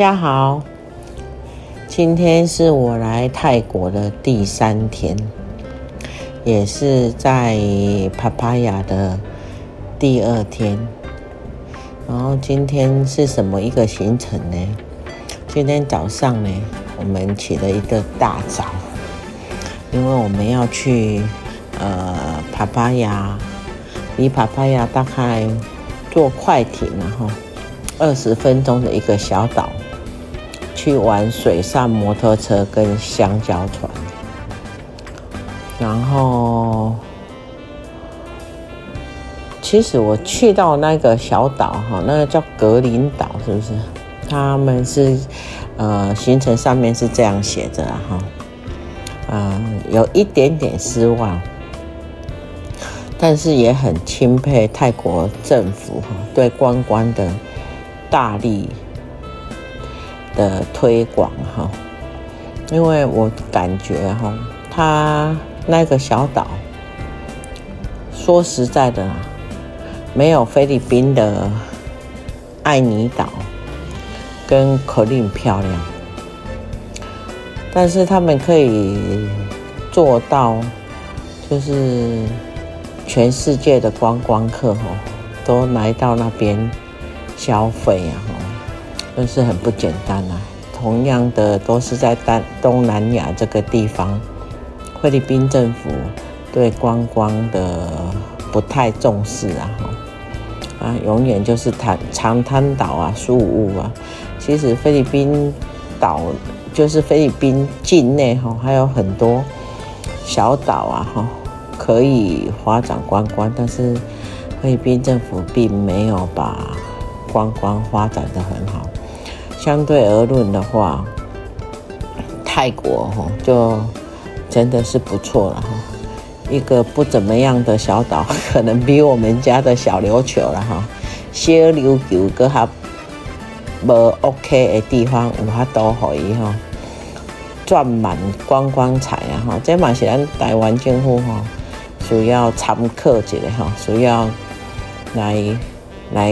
家好，今天是我来泰国的第三天，也是在帕帕亚的第二天。然后今天是什么一个行程呢？今天早上呢，我们起了一个大早，因为我们要去呃帕帕亚，离帕帕亚大概坐快艇，然后二十分钟的一个小岛。去玩水上摩托车跟香蕉船，然后其实我去到那个小岛哈，那个叫格林岛，是不是？他们是呃行程上面是这样写着哈，呃有一点点失望，但是也很钦佩泰国政府哈对观光的大力。的推广哈，因为我感觉哈，它那个小岛，说实在的，没有菲律宾的爱尼岛跟可令漂亮，但是他们可以做到，就是全世界的观光客哈，都来到那边消费啊。真是很不简单啊！同样的，都是在东东南亚这个地方，菲律宾政府对观光的不太重视啊，啊，永远就是滩长滩岛啊、宿雾啊。其实菲律宾岛就是菲律宾境内哈，还有很多小岛啊，哈，可以发展观光，但是菲律宾政府并没有把观光发展的很好。相对而论的话，泰国哈就真的是不错了哈。一个不怎么样的小岛，可能比我们家的小琉球了哈。小琉球搁较无 OK 的地方，有较多可以哈赚满观光财啊哈。这嘛是咱台湾政府哈需要参考一下哈，需要来。来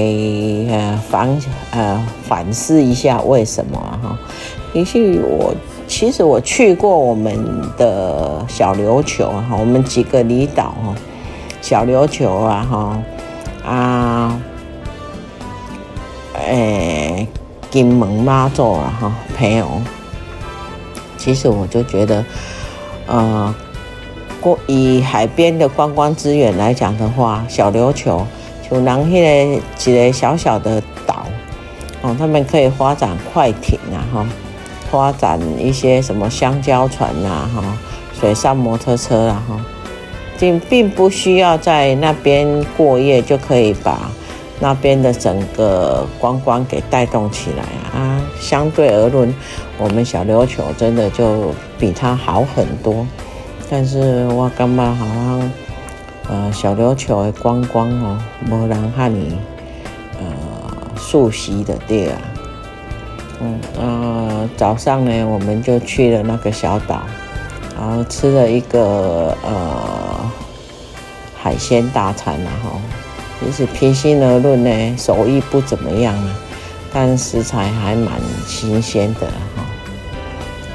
呃反呃反思一下为什么哈？也许我其实我去过我们的小琉球哈，我们几个离岛哈，小琉球啊哈啊，诶金门妈祖啊哈朋友，其实我就觉得呃，过以海边的观光资源来讲的话，小琉球。有南迄个一个小小的岛，哦，他们可以发展快艇啊，哈，发展一些什么香蕉船呐，哈，水上摩托车啊，哈，并并不需要在那边过夜就可以把那边的整个观光给带动起来啊。相对而论，我们小琉球真的就比它好很多，但是我感觉好像。呃，小琉球的观光哦，没人和你呃熟悉的地啊。嗯呃，早上呢，我们就去了那个小岛，然后吃了一个呃海鲜大餐，然后就是平心而论呢，手艺不怎么样啊，但食材还蛮新鲜的哈，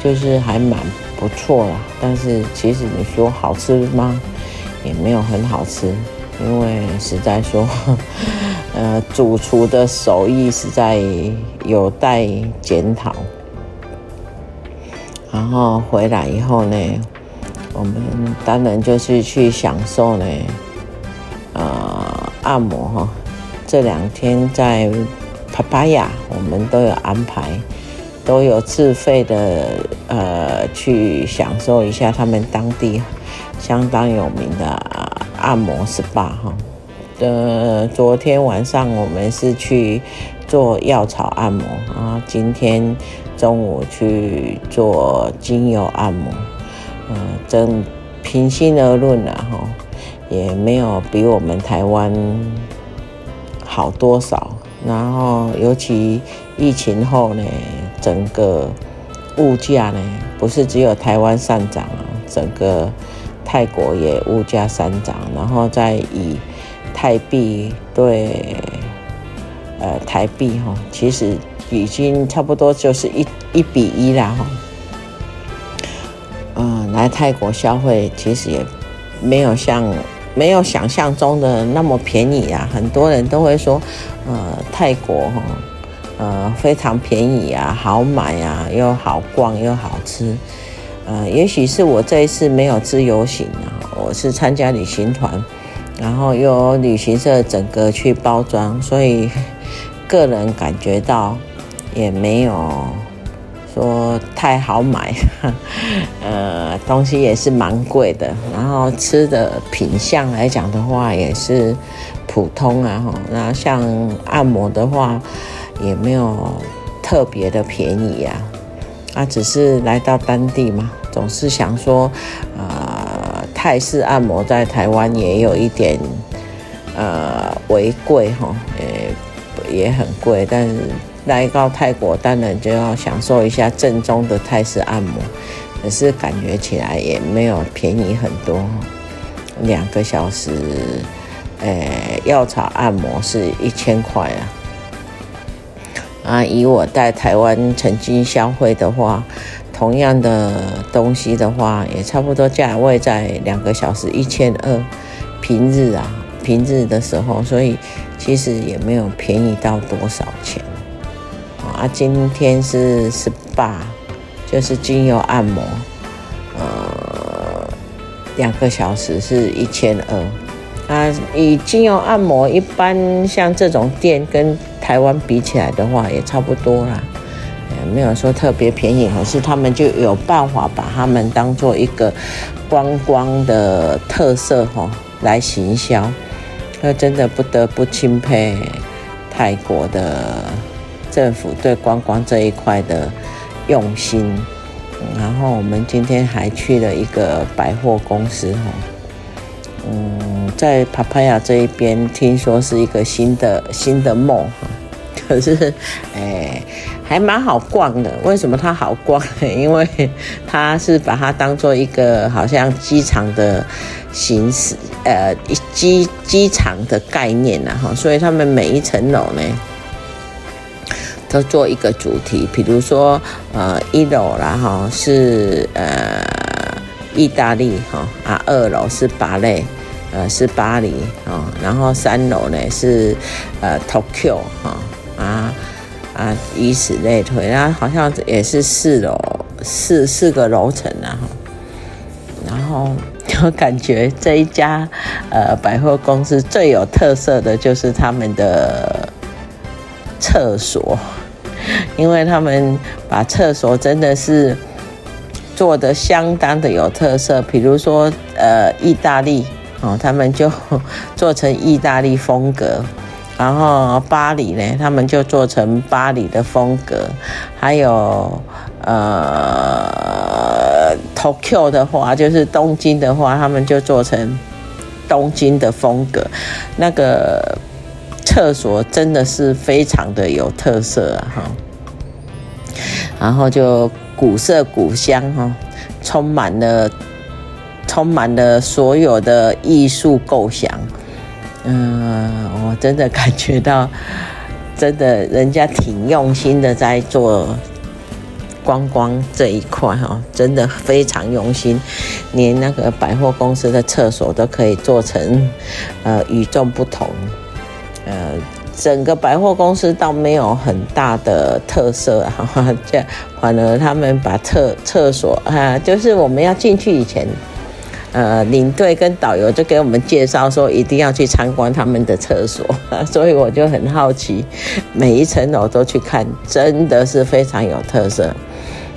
就是还蛮不错啦。但是其实你说好吃吗？也没有很好吃，因为实在说，呃，主厨的手艺实在有待检讨。然后回来以后呢，我们当然就是去享受呢，呃，按摩哈。这两天在 Papaya，我们都有安排，都有自费的呃去享受一下他们当地相当有名的按摩 SPA 哈。呃，昨天晚上我们是去做药草按摩，然后今天中午去做精油按摩。呃，真平心而论啊，哈，也没有比我们台湾好多少。然后，尤其疫情后呢，整个物价呢，不是只有台湾上涨啊，整个泰国也物价上涨。然后再以泰币对呃台币哈，其实已经差不多就是一一比一啦哈。嗯，来泰国消费其实也没有像。没有想象中的那么便宜啊！很多人都会说，呃，泰国哈，呃，非常便宜啊，好买啊，又好逛又好吃。呃，也许是我这一次没有自由行啊，我是参加旅行团，然后由旅行社整个去包装，所以 个人感觉到也没有。说太好买，呃，东西也是蛮贵的，然后吃的品相来讲的话也是普通啊，哈，那像按摩的话也没有特别的便宜呀，啊，只是来到当地嘛，总是想说，呃，泰式按摩在台湾也有一点，呃，为贵哈，也也很贵，但是。来到泰国，当然就要享受一下正宗的泰式按摩，可是感觉起来也没有便宜很多，两个小时，呃，药草按摩是一千块啊。啊，以我在台湾曾经消费的话，同样的东西的话，也差不多价位在两个小时一千二，平日啊，平日的时候，所以其实也没有便宜到多少钱。啊，今天是 SPA，就是精油按摩，呃，两个小时是一千二。啊，以精油按摩一般像这种店跟台湾比起来的话，也差不多啦，也没有说特别便宜。可是他们就有办法把他们当做一个观光的特色哈来行销，那真的不得不钦佩泰国的。政府对观光这一块的用心，然后我们今天还去了一个百货公司哈，嗯，在帕帕亚这一边听说是一个新的新的梦，可是哎还蛮好逛的。为什么它好逛呢？因为它是把它当做一个好像机场的形式，呃，机机场的概念呐哈，所以他们每一层楼呢。都做一个主题，比如说，呃，一楼然后是呃意大利哈啊，二楼是芭蕾，呃是巴黎啊，然后三楼呢是呃 Tokyo 哈啊啊，以此类推，然后好像也是四楼四四个楼层啊哈，然后我感觉这一家呃百货公司最有特色的就是他们的厕所。因为他们把厕所真的是做的相当的有特色，比如说呃，意大利哦，他们就做成意大利风格，然后巴黎呢，他们就做成巴黎的风格，还有呃，Tokyo 的话，就是东京的话，他们就做成东京的风格，那个。厕所真的是非常的有特色啊，哈，然后就古色古香哈，充满了充满了所有的艺术构想，嗯，我真的感觉到，真的人家挺用心的在做观光这一块哈，真的非常用心，连那个百货公司的厕所都可以做成呃与众不同。呃，整个百货公司倒没有很大的特色，哈，这反而他们把厕厕所啊，就是我们要进去以前，呃，领队跟导游就给我们介绍说，一定要去参观他们的厕所，所以我就很好奇，每一层楼都去看，真的是非常有特色。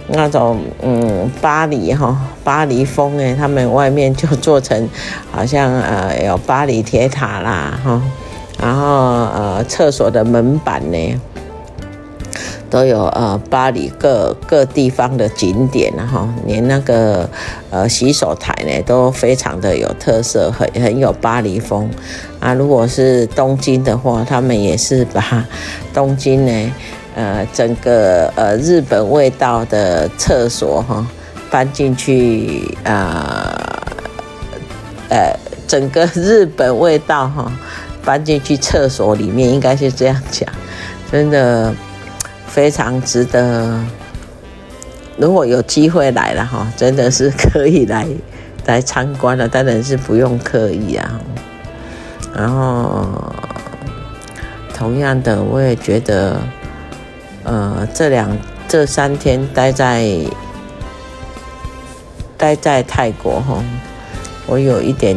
那种嗯，巴黎哈，巴黎风哎，他们外面就做成好像呃有巴黎铁塔啦哈，然后呃厕所的门板呢都有呃巴黎各各地方的景点然后连那个呃洗手台呢都非常的有特色，很很有巴黎风啊。如果是东京的话，他们也是把东京呢。呃，整个呃日本味道的厕所哈，搬进去啊，呃，呃，整个日本味道哈，搬进去厕所里面，应该是这样讲，真的非常值得。如果有机会来了哈，真的是可以来来参观了，当然是不用刻意啊。然后同样的，我也觉得。呃，这两这三天待在待在泰国哈，我有一点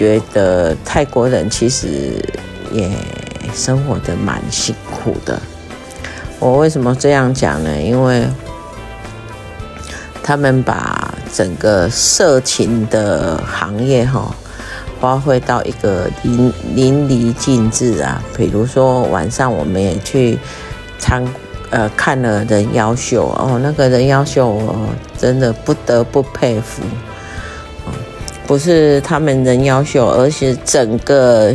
觉得泰国人其实也生活的蛮辛苦的。我为什么这样讲呢？因为他们把整个色情的行业哈发挥到一个淋淋漓尽致啊。比如说晚上我们也去参。呃，看了人妖秀哦，那个人妖秀我，真的不得不佩服。不是他们人妖秀，而是整个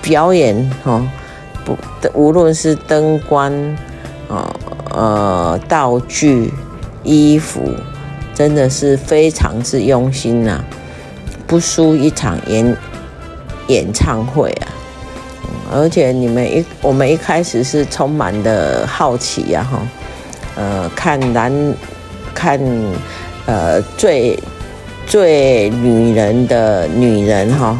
表演哈，不，无论是灯光啊、呃道具、衣服，真的是非常之用心呐，不输一场演演唱会啊。而且你们一，我们一开始是充满的好奇呀，哈，呃，看男，看，呃，最最女人的女人哈，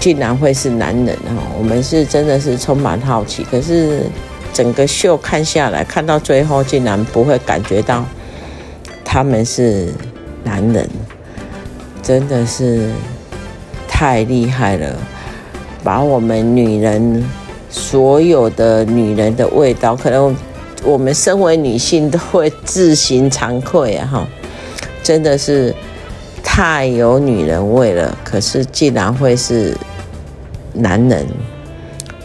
竟然会是男人哈，我们是真的是充满好奇。可是整个秀看下来，看到最后竟然不会感觉到他们是男人，真的是太厉害了。把我们女人所有的女人的味道，可能我们身为女性都会自行惭愧啊！哈，真的是太有女人味了。可是竟然会是男人，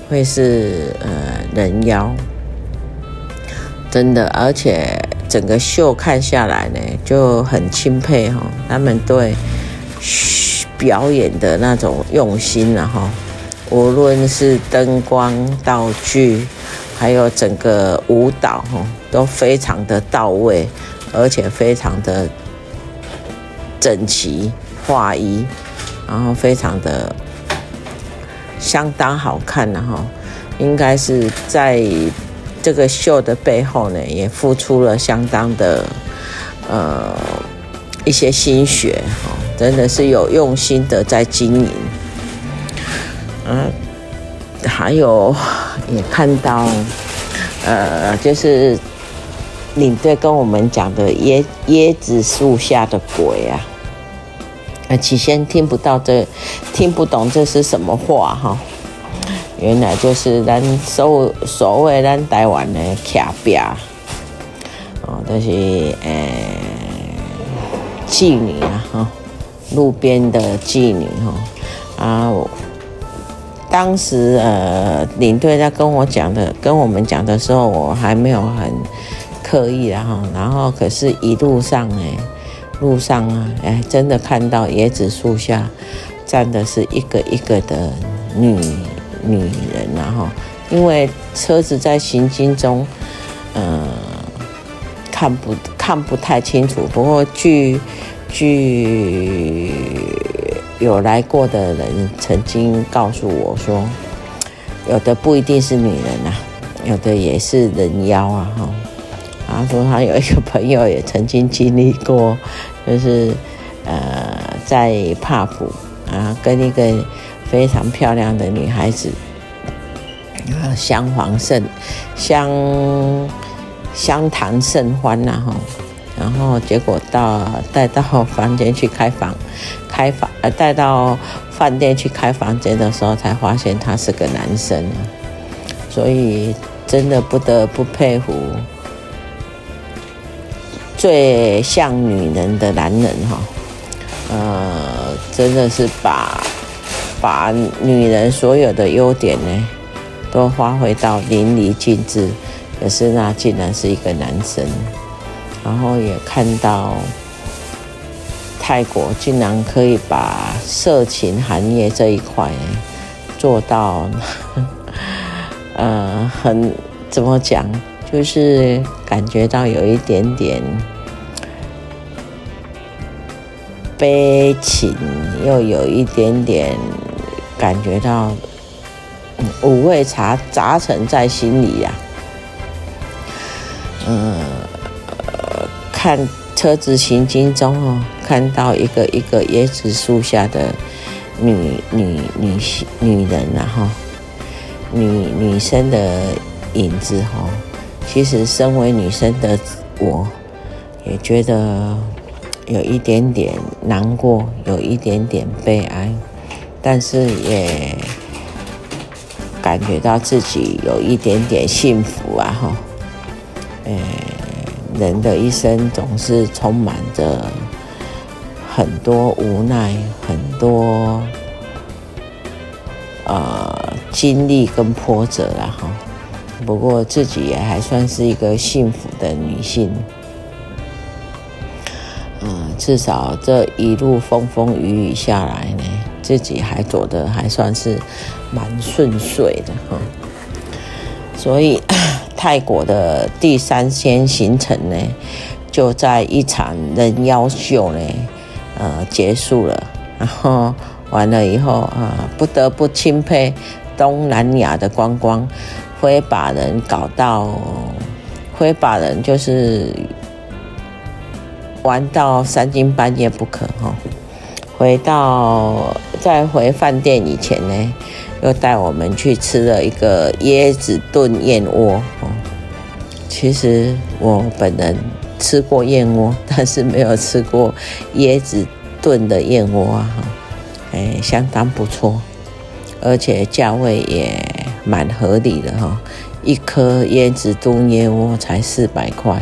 会是呃人妖，真的，而且整个秀看下来呢，就很钦佩哈，他们对表演的那种用心啊！哈。无论是灯光、道具，还有整个舞蹈哈，都非常的到位，而且非常的整齐划一，然后非常的相当好看，然后应该是在这个秀的背后呢，也付出了相当的呃一些心血，哈真的是有用心的在经营。嗯，还有也看到，呃，就是领队跟我们讲的椰椰子树下的鬼啊，起先听不到这，听不懂这是什么话哈，原来就是咱所所谓咱台湾的徛壁，哦，就是呃妓女啊哈，路边的妓女哈啊。当时呃，领队在跟我讲的，跟我们讲的时候，我还没有很刻意的哈。然后，可是一路上哎，路上啊，哎，真的看到椰子树下站的是一个一个的女女人，然后因为车子在行进中，嗯、看不看不太清楚。不过据据。有来过的人曾经告诉我说，有的不一定是女人啊，有的也是人妖啊哈。他说他有一个朋友也曾经经历过，就是呃在帕普啊跟一个非常漂亮的女孩子啊相逢甚相相谈甚欢呐哈，然后结果到带到房间去开房，开房呃带到饭店去开房间的时候，才发现他是个男生，所以真的不得不佩服最像女人的男人哈，呃，真的是把把女人所有的优点呢都发挥到淋漓尽致，可是那竟然是一个男生。然后也看到泰国竟然可以把色情行业这一块做到，呃，很怎么讲，就是感觉到有一点点悲情，又有一点点感觉到五味杂杂陈在心里呀，嗯。看车子行经中哦，看到一个一个椰子树下的女女女性女人然后女女生的影子哈，其实身为女生的我，也觉得有一点点难过，有一点点悲哀，但是也感觉到自己有一点点幸福啊哈，诶。人的一生总是充满着很多无奈，很多呃经历跟波折了哈。不过自己也还算是一个幸福的女性，至少这一路风风雨雨下来呢，自己还走得还算是蛮顺遂的哈。所以。泰国的第三天行程呢，就在一场人妖秀呢，呃，结束了。然后完了以后啊、不得不钦佩东南亚的观光，会把人搞到，会把人就是玩到三更半夜不可哈。回到在回饭店以前呢。又带我们去吃了一个椰子炖燕窝哦。其实我本人吃过燕窝，但是没有吃过椰子炖的燕窝啊，哎，相当不错，而且价位也蛮合理的哈。一颗椰子炖燕窝才四百块，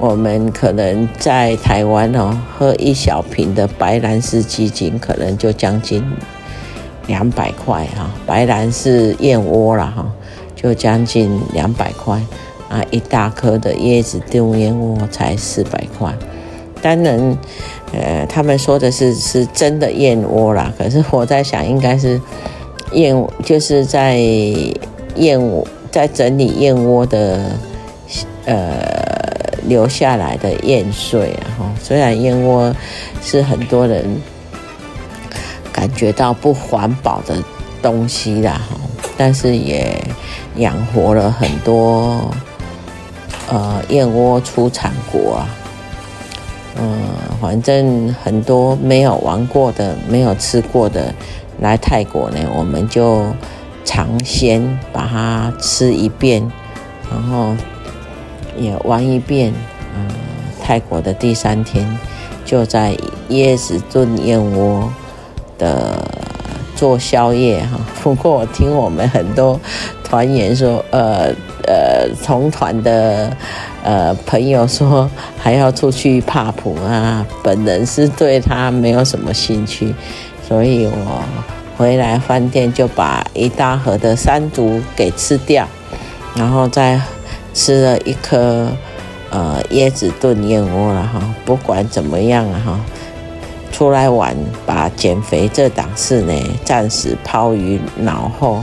我们可能在台湾哦，喝一小瓶的白兰氏鸡精，可能就将近。两百块哈，白兰氏燕窝了哈，就将近两百块啊！一大颗的椰子炖燕窝才四百块。当然，呃，他们说的是是真的燕窝啦，可是我在想，应该是燕，就是在燕窝在整理燕窝的呃留下来的燕碎啊哈。虽然燕窝是很多人。感觉到不环保的东西啦，但是也养活了很多呃燕窝出产国啊，嗯，反正很多没有玩过的、没有吃过的，来泰国呢，我们就尝鲜把它吃一遍，然后也玩一遍。嗯，泰国的第三天就在椰子炖燕窝。的做宵夜哈，不过我听我们很多团员说，呃呃，同团的呃朋友说还要出去帕普啊，本人是对他没有什么兴趣，所以我回来饭店就把一大盒的山竹给吃掉，然后再吃了一颗呃椰子炖燕窝了哈，不管怎么样哈。出来玩，把减肥这档事呢暂时抛于脑后。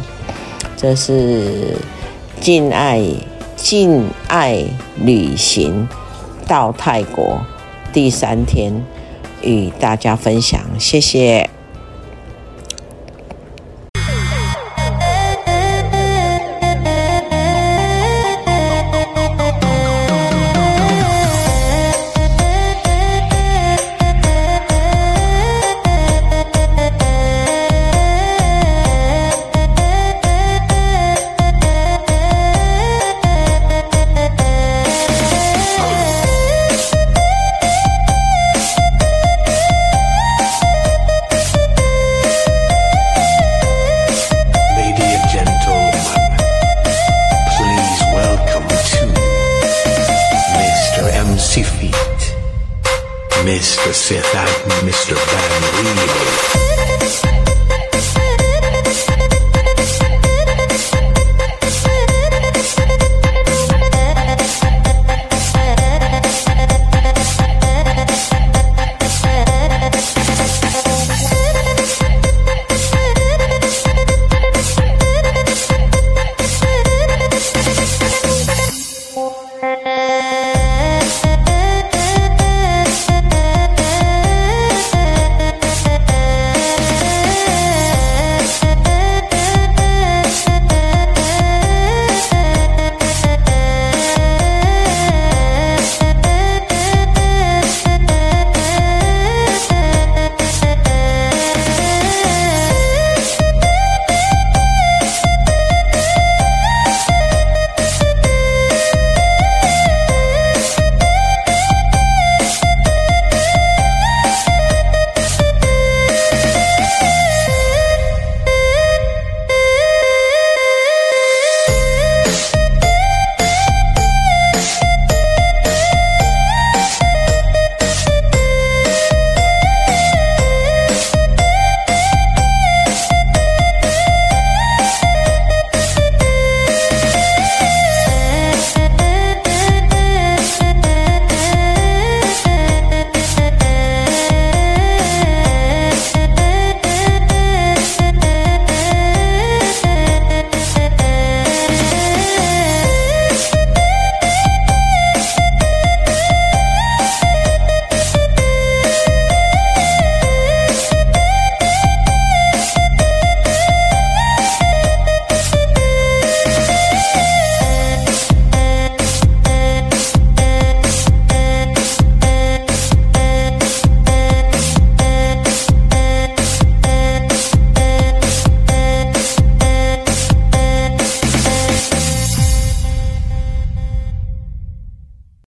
这是禁爱禁爱旅行到泰国第三天，与大家分享，谢谢。